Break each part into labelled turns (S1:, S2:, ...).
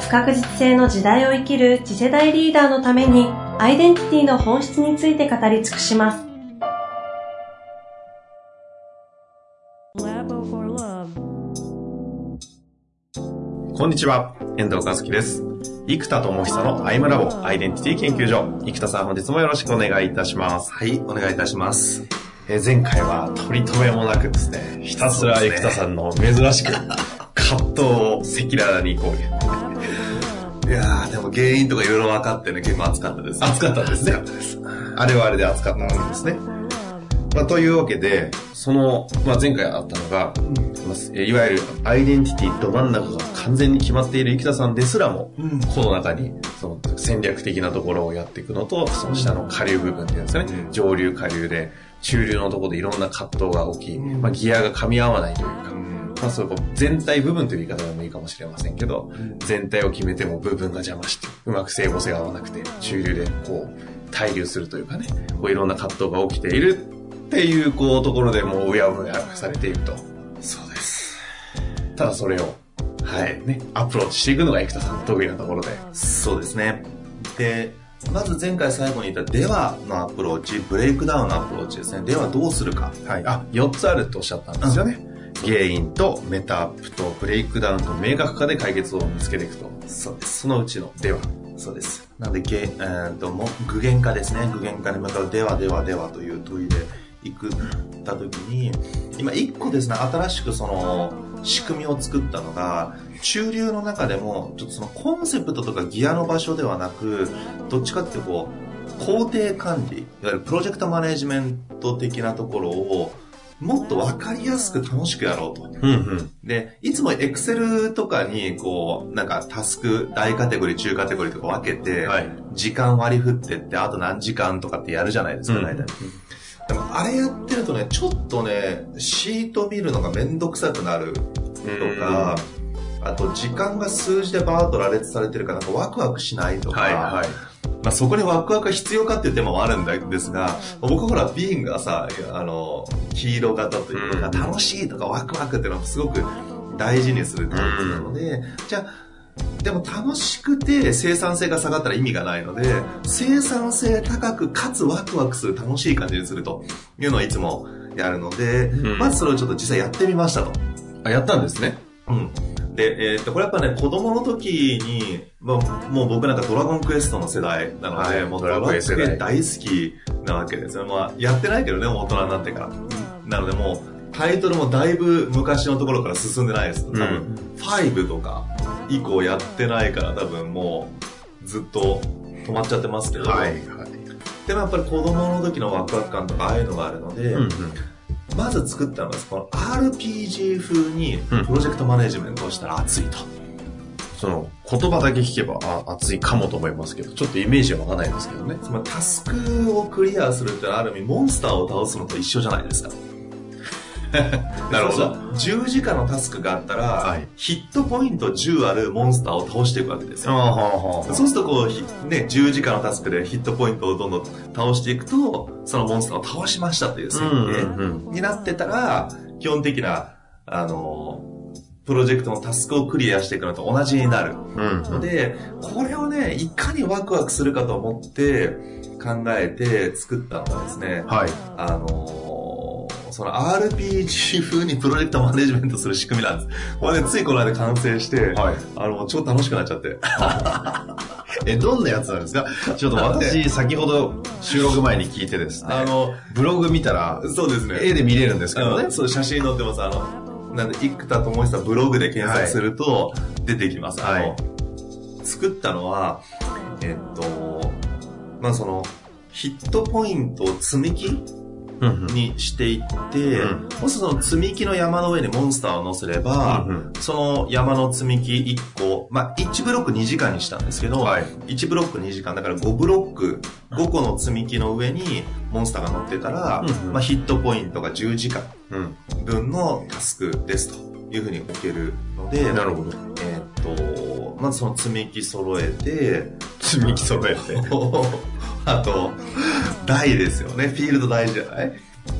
S1: 不確実性の時代を生きる次世代リーダーのためにアイデンティティの本質について語り尽くします。
S2: こんにちは、遠藤和樹です。生田智久のアイムラボアイデンティティ研究所。生田さん本日もよろしくお願いいたします。
S3: はい、お願いいたします。
S2: え前回は取り留めもなくですね、ひたすら生田さんの珍しく葛藤を赤裸々にこう
S3: いやー、でも原因とかいろいろ分かってね、結構熱かったです。
S2: 熱かったですね。熱かったです。あれはあれで熱かったわけですね。まあ、というわけで、その、まあ、前回あったのが、うん、いわゆるアイデンティティど真ん中が完全に決まっている生田さんですらも、うん、この中にその戦略的なところをやっていくのと、その下の下流部分っていうんですかね、うん、上流下流で、中流のところでいろんな葛藤が起き、まあ、ギアが噛み合わないというか、まあ、そう全体部分という言い方でもいいかもしれませんけど、全体を決めても部分が邪魔して、うまく整合性が合わなくて、中流でこう、対流するというかね、こういろんな葛藤が起きているっていう、こう、ところでもう、うやむやされていると。
S3: そうです。
S2: ただそれを、はい、ね、アプローチしていくのが生田さんの得意なところで。
S3: そうですね。で、まず前回最後に言ったではのアプローチ、ブレイクダウンのアプローチですね。ではどうするか。
S2: はい。あ、4つあるとおっしゃったんですよね。原因とメタアップとブレイクダウンと明確化で解決を見つけていくと。
S3: そうです。
S2: そのうちのでは。
S3: そうです。なので、えー、とも具現化ですね。具現化に向かうではではではという問いでいくった時に、今一個ですね、新しくその仕組みを作ったのが、中流の中でも、ちょっとそのコンセプトとかギアの場所ではなく、どっちかっていうとこう、工程管理、いわゆるプロジェクトマネジメント的なところを、もっと分かりやすく楽しくやろうと。
S2: うんうん、
S3: で、いつもエクセルとかに、こう、なんかタスク、大カテゴリー、中カテゴリーとか分けて、はい、時間割り振ってって、あと何時間とかってやるじゃないですか、大体。でも、あれやってるとね、ちょっとね、シート見るのがめんどくさくなるとか、あと時間が数字でバーッと羅列されてるから、なんかワクワクしないとか、はいはいまあ、そこにワクワクが必要かっていうテーマもあるんですが、僕ほら、ビーンがさ、あの、黄色型というか、楽しいとかワクワクっていうのはすごく大事にするタイプなので、じゃあ、でも楽しくて生産性が下がったら意味がないので、生産性高くかつワクワクする楽しい感じにするというのをいつもやるので、まずそれをちょっと実際やってみましたと。
S2: あ、やったんですね。
S3: うん。で、えー、っと、これやっぱね、子供の時に、まあ、もう僕なんかドラゴンクエストの世代なので、はい、もうドラゴンクエスト大好きなわけですよ。まあ、やってないけどね、大人になってから。なのでもう、タイトルもだいぶ昔のところから進んでないです。多分、5とか以降やってないから多分もう、ずっと止まっちゃってますけど。はい、はい。でもやっぱり子供の時のワクワク感とかああいうのがあるので、うんうんまず作ったのがこの RPG 風にプロジェクトマネジメントをしたら熱いと。
S2: その言葉だけ聞けばあ熱いかもと思いますけど、ちょっとイメージはわかんないですけどね。
S3: つまりタスクをクリアするってある意味モンスターを倒すのと一緒じゃないですか。なるほど。10時間のタスクがあったら、はい、ヒットポイント10あるモンスターを倒していくわけですよ。そうするとこう、ね、10時間のタスクでヒットポイントをどんどん倒していくと、そのモンスターを倒しましたという設定になってたら、基本的な、あの、プロジェクトのタスクをクリアしていくのと同じになる。ので、これをね、いかにワクワクするかと思って考えて作ったのがですね、はい、あの、その RPG 風にプロジェクトマネジメントする仕組みなんです。これね、ついこの間完成して、はい、あの、超楽しくなっちゃって。
S2: え、どんなやつなんですか？ちょっと私、先ほど収録前に聞いてですね、あの、ブログ見たら、
S3: そうですね。
S2: 絵で見れるんですけど
S3: ね。そう、写真載ってます。あの、なんで、生田智久ブログで検索すると出てきます。はい、あの、作ったのは、えっと、まあその、ヒットポイントを積み木にしていって、
S2: うん
S3: もしその積み木の山の上にモンスターを乗せれば、
S2: うん
S3: その山の積み木1個、まあ、1ブロック2時間にしたんですけど、
S2: はい。
S3: 1ブロック2時間、だから5ブロック、5個の積み木の上にモンスターが乗ってたら、
S2: うんうん。
S3: まあ、ヒットポイントが10時間
S2: うん。
S3: 分のタスクですというふうに置けるので、
S2: なるほど。
S3: えーっと、まずその積み木揃えて、
S2: 積み木揃えて。
S3: あと、台ですよね。フィールド大事じゃない？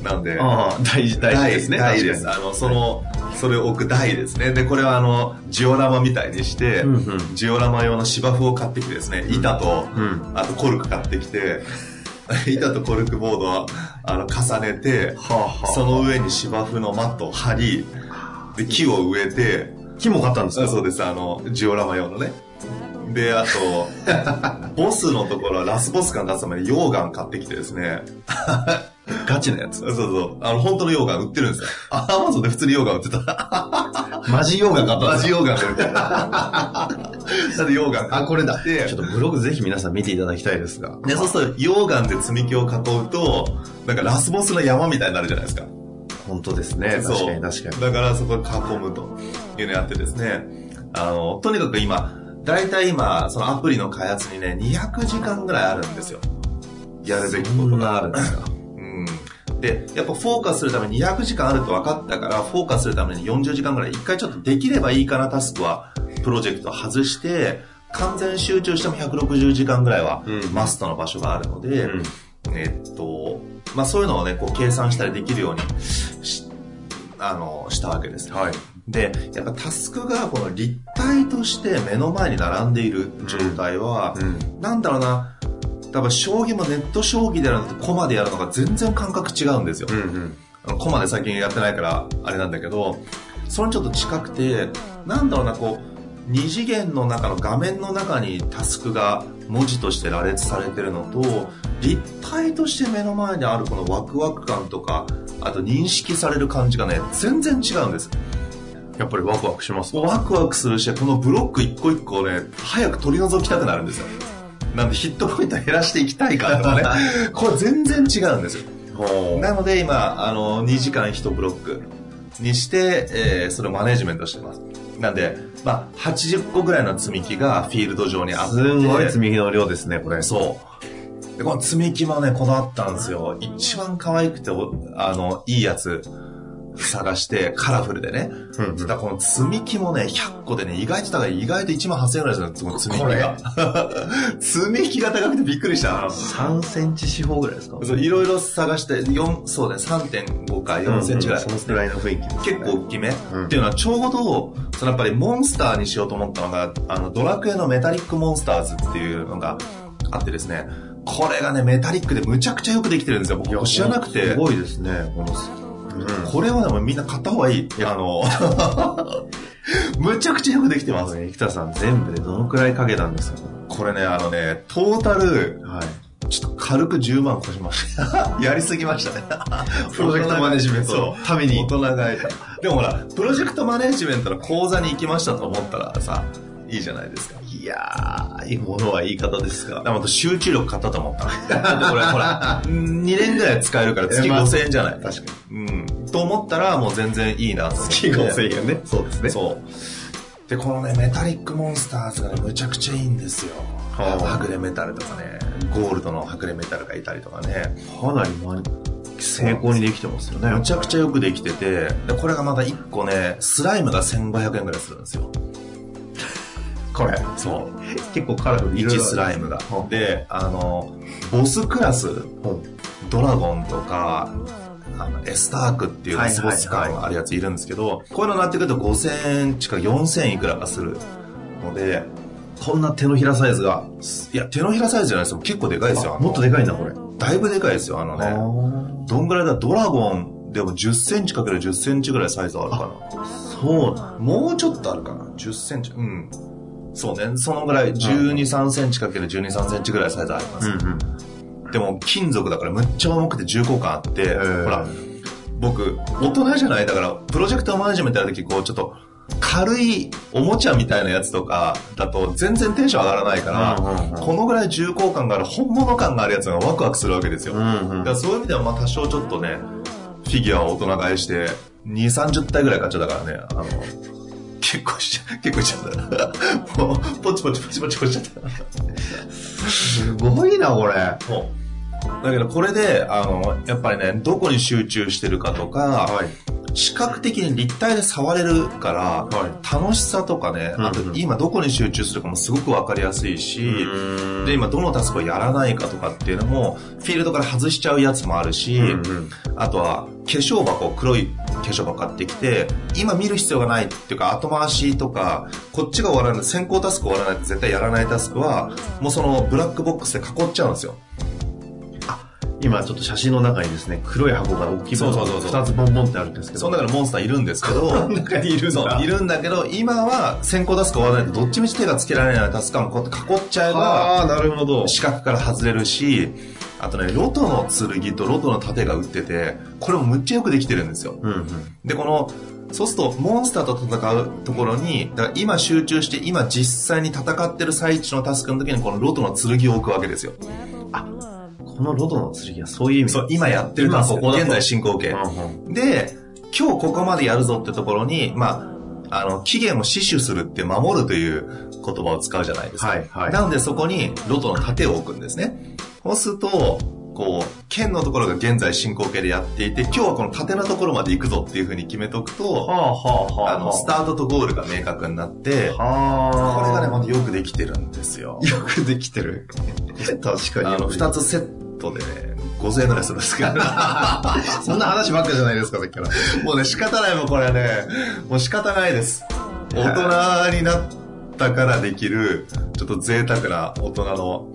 S3: なんで、
S2: 大事、大事ですね。
S3: 台です。あの、その、それを置く台ですね。で、これはあの、ジオラマみたいにして、
S2: に。うんうん。
S3: ジオラマ用の芝生を買ってきてですね、板と、
S2: うん。
S3: あとコルク買ってきて、板とコルクボードは、あの、重ねて、
S2: はあは
S3: その上に芝生のマットを張り、で、木を植えて、
S2: 木も買ったんですか？
S3: あそうです、あの、ジオラマ用のね。で、あと、ボスのところはラスボス感出すために溶岩買ってきてですね。
S2: ガチのやつ
S3: そうそう。あの、本当の溶岩売ってるんですよ。アマゾンで普通に溶岩売ってた。
S2: マジ溶岩買ったん
S3: マジ溶岩で売ってた。だって溶岩
S2: あ、これだ。
S3: で
S2: ちょっとブログぜひ皆さん見ていただきたいですが。
S3: で、そうすると溶岩で積み木を囲うと、なんかラスボスの山みたいになるじゃないですか。
S2: 本当ですね。確かに確かに。
S3: だからそこを囲むというのをやってですね、あの、とにかく今、だいたい今、そのアプリの開発にね、200時間ぐらいあるんですよ。やるべきことが。
S2: あるんですか。
S3: うん。で、やっぱフォーカスするために200時間あると分かったから、フォーカスするために40時間ぐらい、一回ちょっとできればいいかなタスクは、プロジェクトを外して、完全集中しても160時間ぐらいは
S2: うん
S3: マストの場所があるので、
S2: うん
S3: えっと、まあそういうのをね、こう計算したりできるようにし、あの、したわけです。
S2: はい。
S3: で、やっぱタスクがこの立体として目の前に並んでいる状態は、
S2: うん。
S3: なんだろうな、多分将棋もネット将棋でやるのとコマでやるのが全然感覚違うんですよ。
S2: うんうん。
S3: コマで最近やってないからあれなんだけど、それにちょっと近くて、なんだろうな、こう、二次元の中の画面の中にタスクが文字として羅列されてるのと、立体として目の前にあるこのワクワク感とか、あと認識される感じがね、全然違うんです。
S2: やっぱりワクワクしますか？
S3: ワクワクするし、このブロック一個一個をね、早く取り除きたくなるんですよ。なんでヒットポイント減らしていきたいからとかね、これ全然違うんですよ。
S2: ほ
S3: なので今、あの、2時間1ブロックにして、えーそれをマネジメントしてます。なんで、まあ、80個ぐらいの積み木がフィールド上にあって。
S2: すんごい積み木の量ですね、これ。
S3: そう。で、この積み木もね、こだわったんですよ。一番可愛くて、おあの、いいやつ探して、カラフルでね。
S2: うんうん
S3: この積み木もね、100個でね、意外と高い、意外と1万8000円ぐらいですよ、積み木が。積み木が高くてびっくりした。
S2: 3センチ四方ぐらいですか？
S3: そういろいろ探して、4、そうね、3.5か4センチぐらい。
S2: そのくらいの雰囲気ね
S3: 結構大きめ、
S2: うん
S3: っていうのはちょうど、そのやっぱりモンスターにしようと思ったのが、あの、ドラクエのメタリックモンスターズっていうのがあってですね、これがね、メタリックでむちゃくちゃよくできてるんですよ。僕知らなくて
S2: す。ごいですね、この、うん。
S3: これはでもみんな買った方がいい。あの、むちゃくちゃよくできてます。
S2: 生田さん全部でどのくらいかけたんですか？
S3: これね、あのね、トータル、
S2: はい。
S3: ちょっと軽く10万越しました。やりすぎましたね。
S2: プロジェクトマネジメントのために
S3: 大人がでもほら、プロジェクトマネジメントの講座に行きましたと思ったらさ、いいじゃないですか。
S2: いやー、いいものは言い方ですか。
S3: でも集中力買ったと思った。これほら、2年ぐらい使えるから月
S2: えまあ
S3: 5000円じゃない？
S2: 確かに。
S3: うん。と思ったらもう全然いいなと思って。
S2: 月5000円ね。そうですね。
S3: そう。で、このね、メタリックモンスターズがね、むちゃくちゃいいんですよ。
S2: はあ
S3: はぐれメタルとかね、ゴールドのはぐれメタルがいたりとかね。
S2: かなりま成功にできてますよね。
S3: むちゃくちゃよくできてて、で、これがまた1個ね、スライムが1500円ぐらいするんですよ。
S2: これ。
S3: そう。
S2: 結構カラフル。
S3: 1スライムが。で、あの、ボスクラス、ドラゴンとか、あのエスタークっていうラスボス感があるやついるんですけど、こういうのになってくると5000円近く4000いくらがするので、
S2: こんな手のひらサイズが。
S3: いや、手のひらサイズじゃないですよ。結構でかいですよ。
S2: もっとでかいんだ、これ。
S3: だいぶでかいですよ。あのね、どんぐらいだ？ドラゴンでも10センチかける10センチぐらいサイズあるかな。
S2: そうな
S3: もうちょっとあるかな ?10 センチ。うん。そうね。そのぐらい、12、3センチかける12、3センチぐらいサイズあります。
S2: うんうん。
S3: でも、金属だからむっちゃ重くて重厚感あって、
S2: ー
S3: ほら、僕、大人じゃない？だから、プロジェクトマネジメントやるとき、こう、ちょっと、軽いおもちゃみたいなやつとかだと全然テンション上がらないから、このぐらい重厚感がある本物感があるやつがワクワクするわけですよ。だからそういう意味ではまあ多少ちょっとね、フィギュアを大人買いして、2、30体ぐらい買っちゃったからね、あの、結構しちゃ、結構しちゃった。もう、ポチポチポチポチポチしちゃった。
S2: すごいな、これ。
S3: だけどこれで、あの、やっぱりね、どこに集中してるかとか、
S2: はい。
S3: 視覚的に立体で触れるから、
S2: は
S3: 楽しさとかね、あと
S2: うんうん
S3: 今どこに集中するかもすごくわかりやすいし、で、
S2: で、
S3: 今どのタスクをやらないかとかっていうのも、フィールドから外しちゃうやつもあるし、
S2: うんうん
S3: あとは粧箱、黒い化粧箱買ってきて、今見る必要がないっていうか後回しとか、こっちが終わらない、先行タスク終わらないと絶対やらないタスクは、もうそのブラックボックスで囲っちゃうんですよ。
S2: 今ちょっと写真の中にですね、黒い箱が大きい
S3: そうそうそうそう
S2: 2つボンボンってあるんですけど。
S3: その中にモンスターいるんですけど、
S2: 中にいるんだ
S3: いるんだけど、今は先行タスク終わらないとどっちみち手がつけられないタスクはこうやって囲っちゃえば、
S2: ああ、なるほど。
S3: 四角から外れるし、あとね、ロトの剣とロトの盾が売ってて、これもむっちゃよくできてるんですよ。
S2: うんうん。
S3: で、この、そうすると、モンスターと戦うところに、だから今集中して、今実際に戦ってる最中のタスクの時に、このロトの剣を置くわけですよ。
S2: このロドの剣はそういう意味
S3: そう、今やってるタスク。
S2: 今ここ
S3: 現在進行形。
S2: うんうん
S3: で、今日ここまでやるぞってところに、まあ、あの、期限を死守するって守るという言葉を使うじゃないですか。
S2: はいはい
S3: なのでそこにロトの盾を置くんですね。そうすると、こう、剣のところが現在進行形でやっていて、今日はこの盾のところまで行くぞっていうふうに決めとくと、
S2: はあはあはあ。
S3: あの、スタートとゴールが明確になって、
S2: はあ。
S3: これがね、またよくできてるんですよ。
S2: よくできてる。確かに。
S3: あの、二つセットでね、5000円ぐらいするんですけど、
S2: そんな話ばっかじゃないですか、さっきから。
S3: もうね、仕方ないもん、これはね、もう仕方ないです。大人になったからできる、ちょっと贅沢な大人の、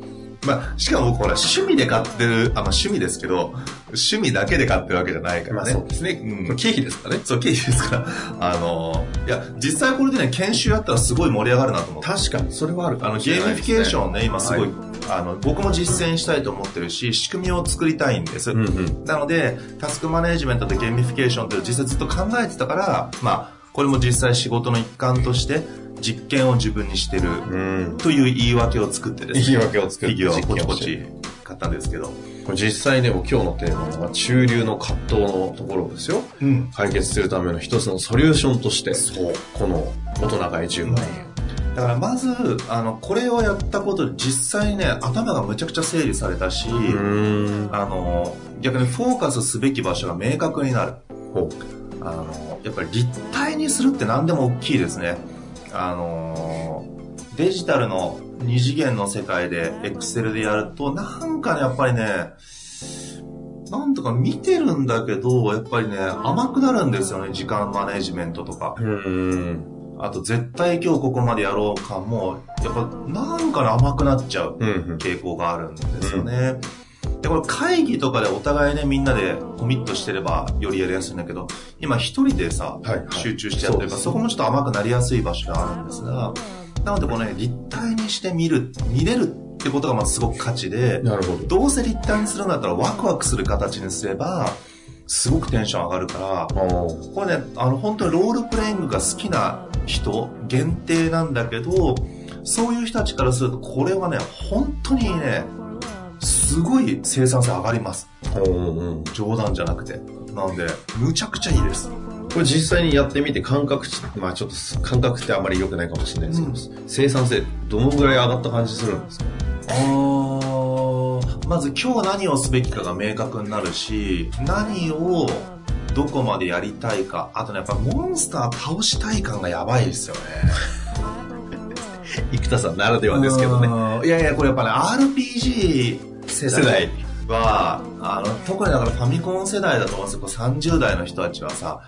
S3: まあ、しかも僕ほら、趣味で買ってる、あ、まあ趣味ですけど、趣味だけで買ってるわけじゃないからね。
S2: ですね。
S3: うん
S2: 経費ですかね。
S3: そう、経費ですから。あの、いや、実際これでね、研修やったらすごい盛り上がるなと思って。
S2: 確かに、それはあるか
S3: あの、ゲーミフィケーションね、今すごい、
S2: はい
S3: あの、僕も実践したいと思ってるし、仕組みを作りたいんです。
S2: うんうん。
S3: なので、タスクマネジメントとゲーミフィケーションという実際ずっと考えてたから、まあ、これも実際仕事の一環として、実験を自分にしてる、
S2: うん。
S3: という言い訳を作ってですね、
S2: 言い訳を作って
S3: フィギュアをポチポ
S2: 実
S3: チ買ったんですけど。
S2: これ実際でも今日のテーマは中流の葛藤のところですよ。
S3: うん。
S2: 解決するための一つのソリューションとして、
S3: そう。
S2: この大人買い10万円。
S3: だからまず、あの、これをやったことで実際にね、頭がむちゃくちゃ整理されたし、
S2: ん。
S3: あの、逆にフォーカスすべき場所が明確になる。
S2: ほ
S3: あの、やっぱり立体にするって何でも大きいですね。あの、デジタルの二次元の世界で Excel でやると、なんかね、やっぱりね、なんとか見てるんだけど、やっぱりね、甘くなるんですよね、時間マネジメントとか。
S2: う。うん。
S3: あと、絶対今日ここまでやろう感も、やっぱなんかね、甘くなっちゃう
S2: うんうん。
S3: 傾向があるんですよね。で、これ会議とかでお互いね、みんなでコミットしてればよりやりやすいんだけど、今一人でさ、
S2: はいはい。
S3: 集中してやってるから、そこもちょっと甘くなりやすい場所ではあるんですが、なのでこのね、立体にして見る、見れるってことがまずすごく価値で、
S2: なるほど。
S3: どうせ立体にするんだったらワクワクする形にすれば、すごくテンション上がるから、これね、あの、本当にロールプレイングが好きな人限定なんだけど、そういう人たちからすると、これはね、本当にね、すごい生産性上がります。
S2: うんうん。
S3: 冗談じゃなくて。なんで、むちゃくちゃいいです。
S2: これ実際にやってみて感覚値、まあちょっと感覚ってあまり良くないかもしれないですけど、生産性どのぐらい上がった感じするんですか？
S3: あーまず今日何をすべきかが明確になるし、何をどこまでやりたいか、あとね、やっぱモンスター倒したい感がやばいですよね。
S2: 生田さんならではですけどね。
S3: ね。いやいや、これやっぱね、RPG 世代。は、あの、特にだからファミコン世代だと思うんですよ、30代の人たちはさ、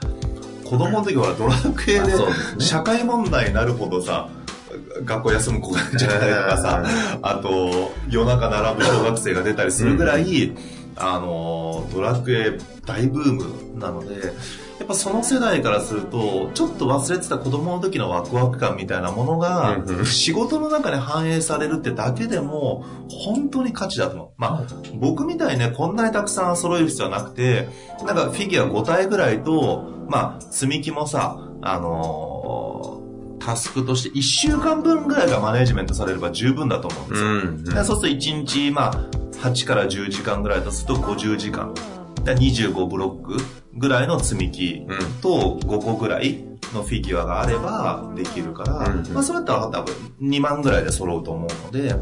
S3: 子供の時はドラクエで社会問題になるほどさ、学校休む子が出ちゃったりとかさ、あと、夜中並ぶ小学生が出たりするぐらい、あの、ドラクエ大ブームなので、やっぱその世代からすると、ちょっと忘れてた子供の時のワクワク感みたいなものが
S2: うんう、ん
S3: 仕事の中で反映されるってだけでも、本当に価値だと思う。まあ、僕みたいにね、こんなにたくさん揃える必要はなくて、なんかフィギュア5体ぐらいと、まあ、積み木もさ、あのータスクとして1週間分ぐらいがマネジメントされれば十分だと思うんですよ。
S2: うん
S3: でそうすると1日、まあ、8から10時間ぐらいとすると50時間。で25ブロックぐらいの積み木と5個ぐらいのフィギュアがあればできるから、
S2: うん
S3: まあ、それだったら多分2万ぐらいで揃うと思うので、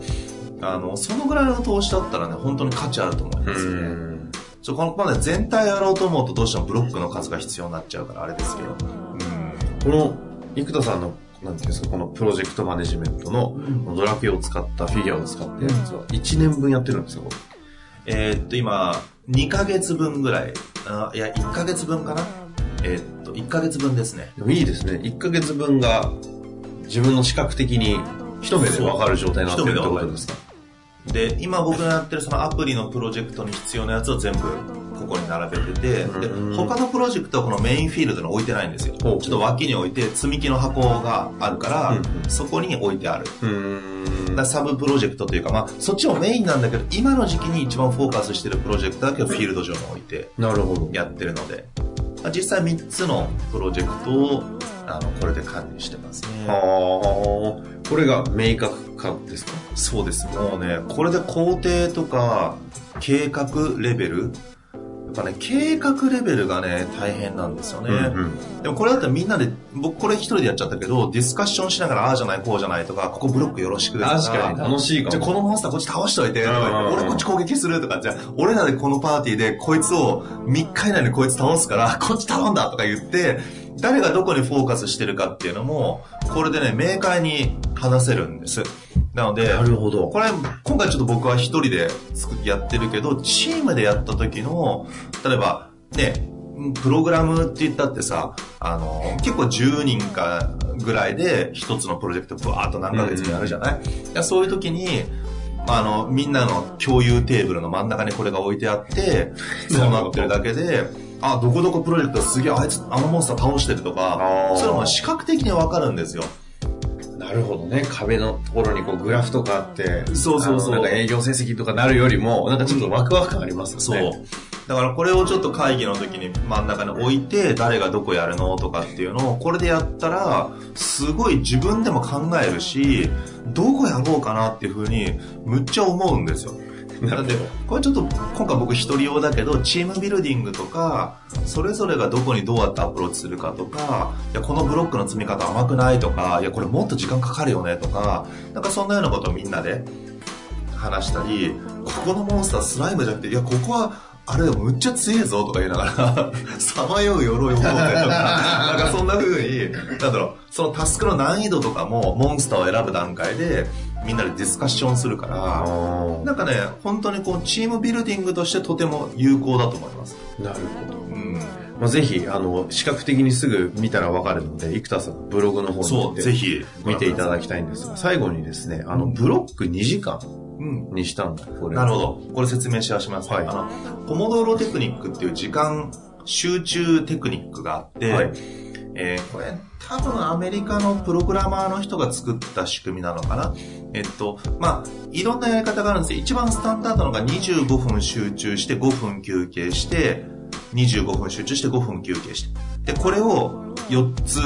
S3: あの、そのぐらいの投資だったらね、本当に価値あると思いますね。
S2: うん。
S3: ちょこのまで全体やろうと思うとどうしてもブロックの数が必要になっちゃうからあれですけど。
S2: この生田さんのなんていうんですかこのプロジェクトマネジメントのドラクエを使ったフィギュアを使ってやつは1年分やってるんですよ
S3: えーっと、今、2ヶ月分ぐらい。あいや、1ヶ月分かな？えーっと、1ヶ月分ですね。
S2: でもいいですね1ヶ月分が自分の視覚的に一目で分かる状態になってるってことですか？
S3: で、今僕がやってるそのアプリのプロジェクトに必要なやつを全部ここに並べてて、で
S2: うん、
S3: 他のプロジェクトはこのメインフィールドに置いてないんですよ。ちょっと脇に置いて積み木の箱があるから、そこに置いてある。だサブプロジェクトというか、まあ、そっちもメインなんだけど、今の時期に一番フォーカスしてるプロジェクトだけをフィールド上に置いて
S2: なるほど
S3: やってるので、まあ実際3つのプロジェクトを、あの、これで管理してますね。
S2: はあこれが明確化ですか？
S3: そうです。もうね、これで工程とか、計画レベル、ぱね、計画レベルがね、大変なんですよね。
S2: うん
S3: でもこれだったらみんなで、僕これ一人でやっちゃったけど、ディスカッションしながら、ああじゃない、こうじゃないとか、ここブロックよろしくです
S2: 確かに楽しいかも
S3: じゃあこのモンスターこっち倒しといて、とか俺こっち攻撃するとか、じゃあ俺らでこのパーティーでこいつを3日以内にこいつ倒すから、こっち頼んだとか言って、誰がどこにフォーカスしてるかっていうのも、これでね、明快に話せるんです。なので、
S2: なるほど。
S3: これ、今回ちょっと僕は一人で作やってるけど、チームでやった時の、例えば、ね、プログラムって言ったってさ、あの、結構10人かぐらいで一つのプロジェクトブワーっと何ヶ月もやるじゃない、いやそういう時に、まあ、あの、みんなの共有テーブルの真ん中にこれが置いてあって、そうなってるだけで、あ、どこどこプロジェクトすげえ、あいつ、あのモンスター倒してるとか
S2: あー、
S3: それも視覚的にわかるんですよ。
S2: なるほどね壁のところにこうグラフとかあって
S3: そうそうそう
S2: なんか営業成績とかなるよりもなんかちょっとワクワク感あります
S3: そう
S2: よね。
S3: だからこれをちょっと会議の時に真ん中に置いて、誰がどこやるのとかっていうのを、これでやったら、すごい自分でも考えるし、どこやろうかなっていうふうに、むっちゃ思うんですよ。なので、これちょっと、今回僕一人用だけど、チームビルディングとか、それぞれがどこにどうやってアプローチするかとか、いや、このブロックの積み方甘くないとか、いや、これもっと時間かかるよねとか、なんかそんなようなことをみんなで話したり、ここのモンスタースライムじゃなくて、いや、ここは、あれむっちゃ強えぞとか言いながら、さまよう鎧を持ってとか、なんかそんな風に、なんだろう、そのタスクの難易度とかも、モンスターを選ぶ段階で、みんなでディスカッションするから、なんかね、本当にこう、チームビルディングとしてとても有効だと思います。
S2: なるほど。
S3: うん。
S2: まあ、ぜひ、あの、視覚的にすぐ見たらわかるので、生田さんのブログの方に
S3: ぜひ。
S2: 見ていただきたいんですが、最後にですね、あの、ブロック2時間
S3: うん。
S2: にしたんだ、これ。
S3: なるほど。これ説明しはします。
S2: はい
S3: あの、ポモドーロテクニックっていう時間集中テクニックがあって、
S2: はい
S3: えーこれ多分アメリカのプログラマーの人が作った仕組みなのかな？えっと、まあ、いろんなやり方があるんですけど、一番スタンダードなのが25分集中して5分休憩して、25分集中して5分休憩して。で、これを4つ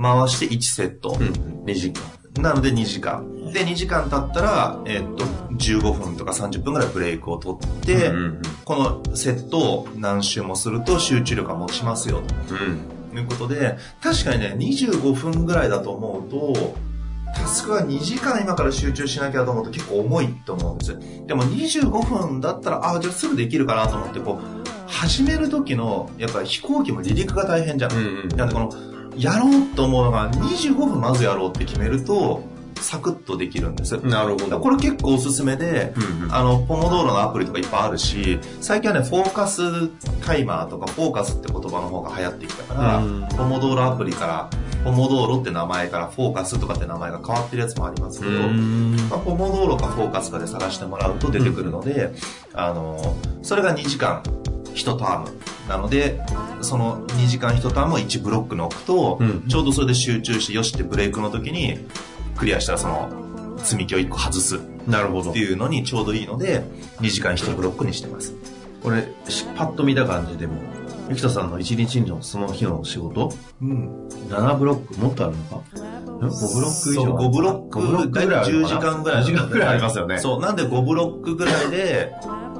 S3: 回して1セット。
S2: うん、2時間。
S3: なので2時間。で、2時間経ったら、えっと、15分とか30分ぐらいブレイクを取って、
S2: うんうん
S3: このセットを何周もすると集中力が持ちますよ、
S2: うん。
S3: ということで、確かにね、25分ぐらいだと思うと、タスクが2時間今から集中しなきゃと思うと結構重いと思うんですよ。でも25分だったら、あ、じゃあすぐできるかなと思って、こう、始める時の、やっぱり飛行機も離陸が大変じゃん。
S2: うんうん
S3: なんでこの、やろうと思うのが25分まずやろうって決めると、サクッとできるんです。
S2: なるほど。
S3: これ結構おすすめで、
S2: うんうん
S3: あの、ポモドーロのアプリとかいっぱいあるし、最近はね、フォーカスタイマーとか、フォーカスって言葉の方が流行ってきたから、
S2: うん
S3: ポモドーロアプリから、ポモドーロって名前から、フォーカスとかって名前が変わってるやつもありますけど、
S2: うん
S3: まあ、ポモドーロかフォーカスかで探してもらうと出てくるので、あの、それが2時間1タームなので、その2時間1タームを1ブロックに置くと、
S2: うん
S3: ちょうどそれで集中して、よしってブレイクの時に、クリアしたらその、積み木を1個外すっ
S2: なるほど
S3: て。いうのにちょうどいいので、2時間1ブロックにしてます。
S2: これ、しパッと見た感じでも、生田さんの一日のその日の仕事
S3: うん。
S2: 7ブロックもっとあるのか？5ブロック以上
S3: そう、5ブロッ
S2: 5ブロッ
S3: ク、
S2: クぐらいある
S3: 10
S2: のかな
S3: 時間ぐらい。
S2: 10時間ぐらいありますよね
S3: そう、なんで5ブロックぐらいで、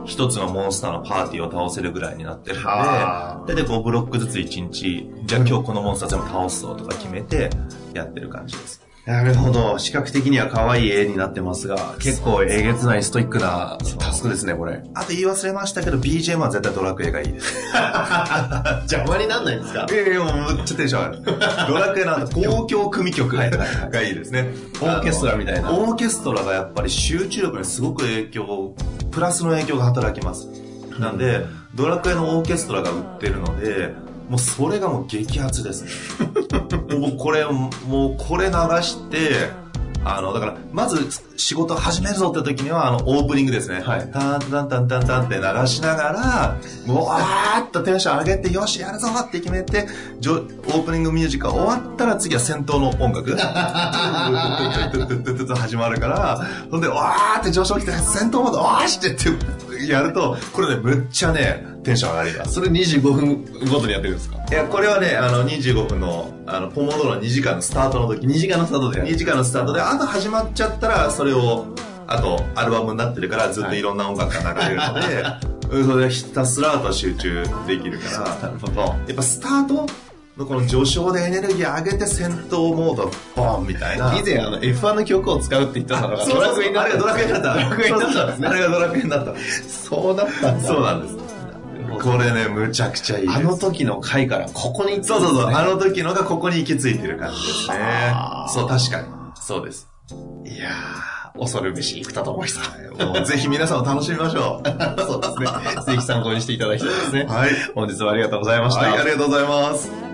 S3: 一つのモンスターのパーティーを倒せるぐらいになってるんで、
S2: は
S3: で、で5ブロックずつ1日、じゃあ今日このモンスター全部倒すぞとか決めて、やってる感じです。
S2: なるほど。視覚的には可愛い絵になってますが、結構えげつないストイックなタスクですね、これ。
S3: あと言い忘れましたけど、BGM は絶対ドラクエがいいです。
S2: 邪魔になんないんですか？
S3: いやいや、もうめっちゃテンション上がる。ドラクエなんだ、公共組曲がいいですね。
S2: オーケストラみたいな
S3: オーケストラがやっぱり集中力にすごく影響、プラスの影響が働きます。なんで、ドラクエのオーケストラが売ってるので、もうそれがもう激アツですね。もうこれ、もうこれ流して、あの、だから、まず仕事始めるぞって時には、あの、オープニングですね。
S2: はい
S3: タンタンタンタンタンって流しながら、もう、わーっとテンション上げて、よし、やるぞって決めて、ジョオープニングミュージックが終わったら次は戦闘の音楽。始まるから、ほんで、わーって上昇来て、戦闘モード、わーしってってやると、これね、むっちゃね、テンション上がります。
S2: それ25分ごとにやってるんですか？
S3: いや、これはね、あの、25分の、あの、ポモドロの2時間のスタートの時
S2: ?2 時間のスタートでやる
S3: 2時間のスタートで、あと始まっちゃったら、それを、あと、アルバムになってるから、ずっといろんな音楽が流れるので、うんそれでひたすらあと集中できるから、
S2: なるほど。
S3: やっぱスタートのこの序章でエネルギー上げて戦闘モード、ボンみたいな。
S2: 以前あの F1 の曲を使うって言ってたのが、
S3: ドラクエになった。
S2: ドラクエになった
S3: あれがドラクエになった。
S2: そうだった。
S3: そうなんです。これね、むちゃくちゃいい。
S2: あの時の回からここに
S3: そうそうそう。あ
S2: の
S3: の時のがここに行き着いてる感じですね
S2: は。あ
S3: そう、確かに。そうです。
S2: いやー、恐るべし、生田智久。
S3: もうぜひ皆さんも楽しみましょう。
S2: そうですね。ぜひ参考にしていただきたいですね。
S3: はい。
S2: 本日はありがとうございました。
S3: はい、ありがとうございます。